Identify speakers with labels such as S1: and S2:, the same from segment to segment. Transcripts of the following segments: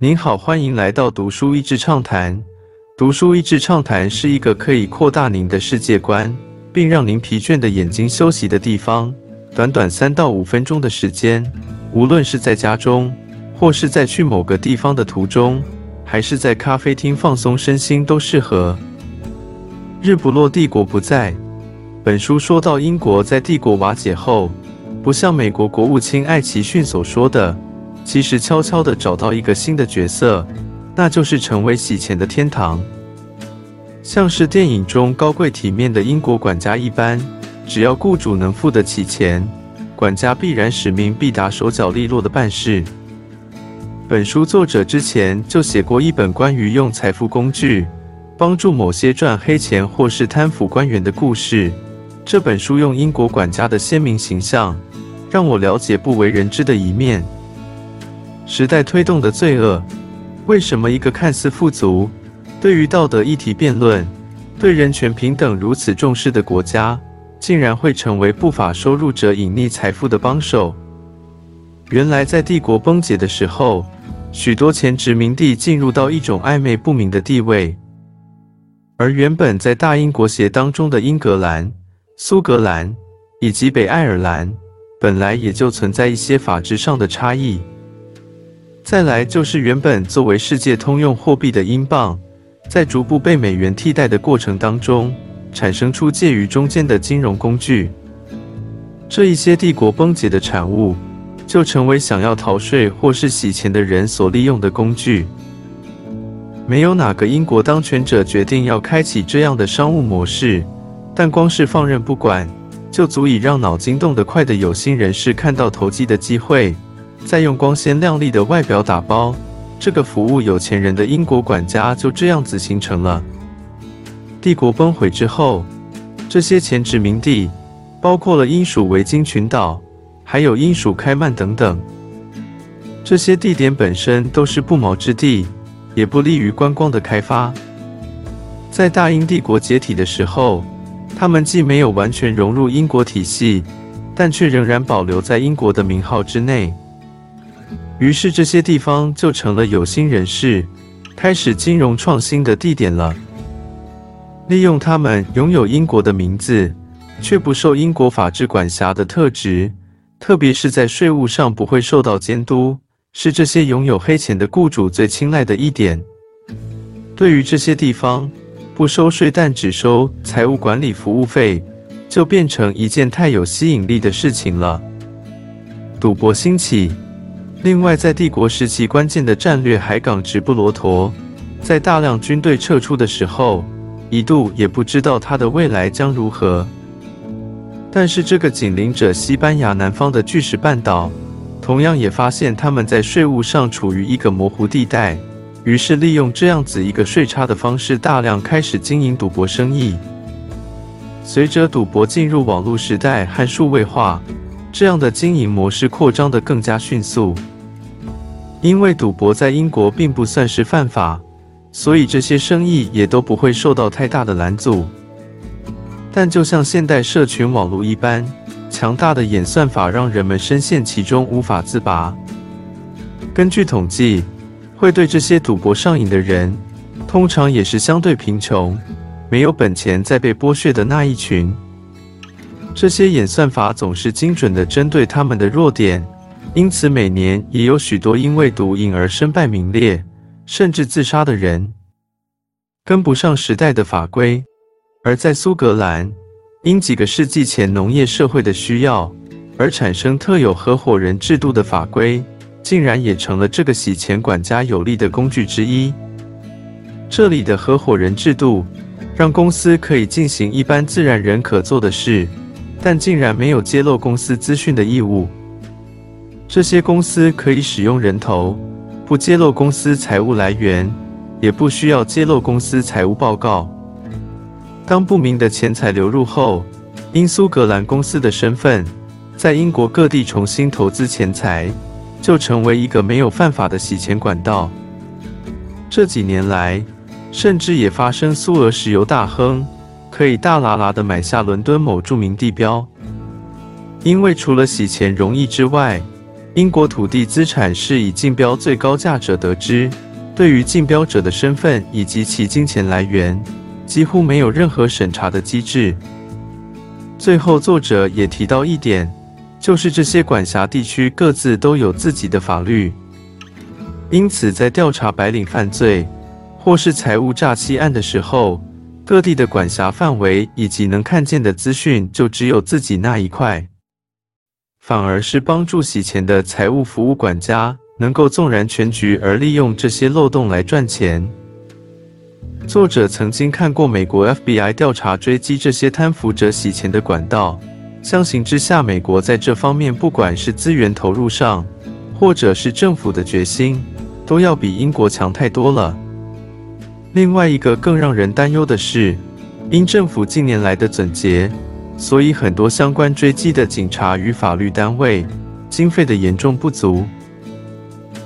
S1: 您好，欢迎来到读书益智畅谈。读书益智畅谈是一个可以扩大您的世界观，并让您疲倦的眼睛休息的地方。短短三到五分钟的时间，无论是在家中，或是在去某个地方的途中，还是在咖啡厅放松身心，都适合。日不落帝国不在。本书说到，英国在帝国瓦解后，不像美国国务卿艾奇逊所说的，其实悄悄地找到一个新的角色，那就是成为洗钱的天堂。像是电影中高贵体面的英国管家一般，只要雇主能付得起钱，管家必然使命必达，手脚利落的办事。本书作者之前就写过一本关于用财富工具帮助某些赚黑钱或是贪腐官员的故事。这本书用英国管家的鲜明形象，让我了解不为人知的一面。时代推动的罪恶，为什么一个看似富足、对于道德议题辩论、对人权平等如此重视的国家，竟然会成为不法收入者隐匿财富的帮手？原来，在帝国崩解的时候，许多前殖民地进入到一种暧昧不明的地位，而原本在大英国协当中的英格兰。苏格兰以及北爱尔兰本来也就存在一些法制上的差异。再来就是原本作为世界通用货币的英镑，在逐步被美元替代的过程当中，产生出介于中间的金融工具。这一些帝国崩解的产物，就成为想要逃税或是洗钱的人所利用的工具。没有哪个英国当权者决定要开启这样的商务模式。但光是放任不管，就足以让脑筋动得快的有心人士看到投机的机会，再用光鲜亮丽的外表打包这个服务有钱人的英国管家，就这样子形成了。帝国崩毁之后，这些前殖民地，包括了英属维京群岛，还有英属开曼等等，这些地点本身都是不毛之地，也不利于观光的开发。在大英帝国解体的时候。他们既没有完全融入英国体系，但却仍然保留在英国的名号之内。于是，这些地方就成了有心人士开始金融创新的地点了。利用他们拥有英国的名字，却不受英国法制管辖的特质，特别是在税务上不会受到监督，是这些拥有黑钱的雇主最青睐的一点。对于这些地方，不收税，但只收财务管理服务费，就变成一件太有吸引力的事情了。赌博兴起。另外，在帝国时期关键的战略海港直布罗陀，在大量军队撤出的时候，一度也不知道它的未来将如何。但是，这个紧邻着西班牙南方的巨石半岛，同样也发现他们在税务上处于一个模糊地带。于是，利用这样子一个税差的方式，大量开始经营赌博生意。随着赌博进入网络时代和数位化，这样的经营模式扩张得更加迅速。因为赌博在英国并不算是犯法，所以这些生意也都不会受到太大的拦阻。但就像现代社群网络一般，强大的演算法让人们深陷其中无法自拔。根据统计。会对这些赌博上瘾的人，通常也是相对贫穷、没有本钱再被剥削的那一群。这些演算法总是精准地针对他们的弱点，因此每年也有许多因为毒瘾而身败名裂，甚至自杀的人。跟不上时代的法规，而在苏格兰，因几个世纪前农业社会的需要而产生特有合伙人制度的法规。竟然也成了这个洗钱管家有力的工具之一。这里的合伙人制度，让公司可以进行一般自然人可做的事，但竟然没有揭露公司资讯的义务。这些公司可以使用人头，不揭露公司财务来源，也不需要揭露公司财务报告。当不明的钱财流入后，因苏格兰公司的身份，在英国各地重新投资钱财。就成为一个没有犯法的洗钱管道。这几年来，甚至也发生苏俄石油大亨可以大喇喇的买下伦敦某著名地标。因为除了洗钱容易之外，英国土地资产是以竞标最高价者得知，对于竞标者的身份以及其金钱来源，几乎没有任何审查的机制。最后，作者也提到一点，就是这些管辖地区各自都有自己的法律，因此在调查白领犯罪或是财务诈欺案的时候，各地的管辖范围以及能看见的资讯就只有自己那一块，反而是帮助洗钱的财务服务管家能够纵然全局而利用这些漏洞来赚钱。作者曾经看过美国 FBI 调查追击这些贪腐者洗钱的管道，相形之下，美国在这方面不管是资源投入上，或者是政府的决心，都要比英国强太多了。另外一个更让人担忧的是，因政府近年来的总结，所以很多相关追击的警察与法律单位经费的严重不足，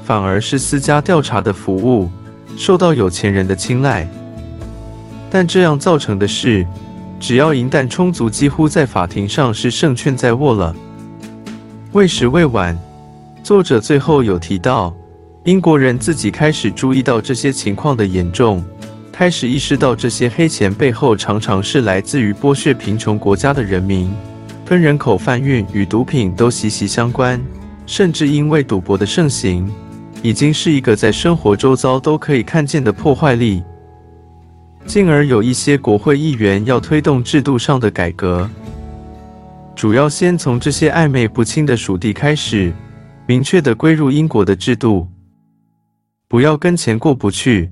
S1: 反而是私家调查的服务受到有钱人的青睐。但这样造成的是，只要银弹充足，几乎在法庭上是胜券在握了。为时未晚，作者最后有提到，英国人自己开始注意到这些情况的严重，开始意识到这些黑钱背后常常是来自于剥削贫穷国家的人民，跟人口贩运与毒品都息息相关，甚至因为赌博的盛行，已经是一个在生活周遭都可以看见的破坏力。进而有一些国会议员要推动制度上的改革，主要先从这些暧昧不清的属地开始，明确的归入英国的制度，不要跟钱过不去。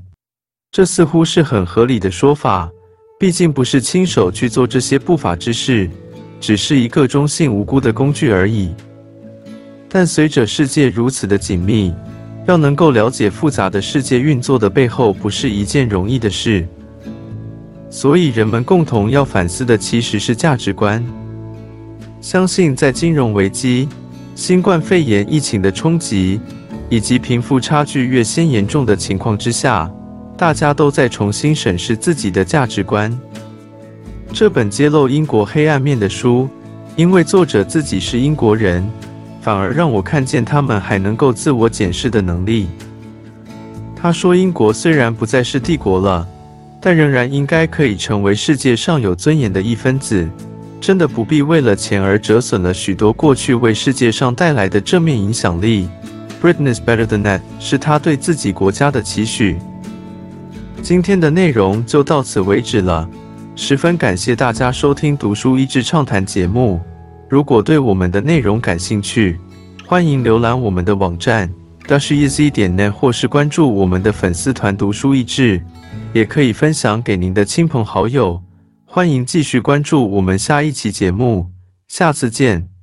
S1: 这似乎是很合理的说法，毕竟不是亲手去做这些不法之事，只是一个中性无辜的工具而已。但随着世界如此的紧密，要能够了解复杂的世界运作的背后，不是一件容易的事。所以，人们共同要反思的其实是价值观。相信在金融危机、新冠肺炎疫情的冲击以及贫富差距越先严重的情况之下，大家都在重新审视自己的价值观。这本揭露英国黑暗面的书，因为作者自己是英国人，反而让我看见他们还能够自我检视的能力。他说：“英国虽然不再是帝国了。”但仍然应该可以成为世界上有尊严的一分子，真的不必为了钱而折损了许多过去为世界上带来的正面影响力。Britain is better than that，是他对自己国家的期许。今天的内容就到此为止了，十分感谢大家收听读书益智畅谈节目。如果对我们的内容感兴趣，欢迎浏览我们的网站 dasheasy 点 net，或是关注我们的粉丝团读书益智。也可以分享给您的亲朋好友，欢迎继续关注我们下一期节目，下次见。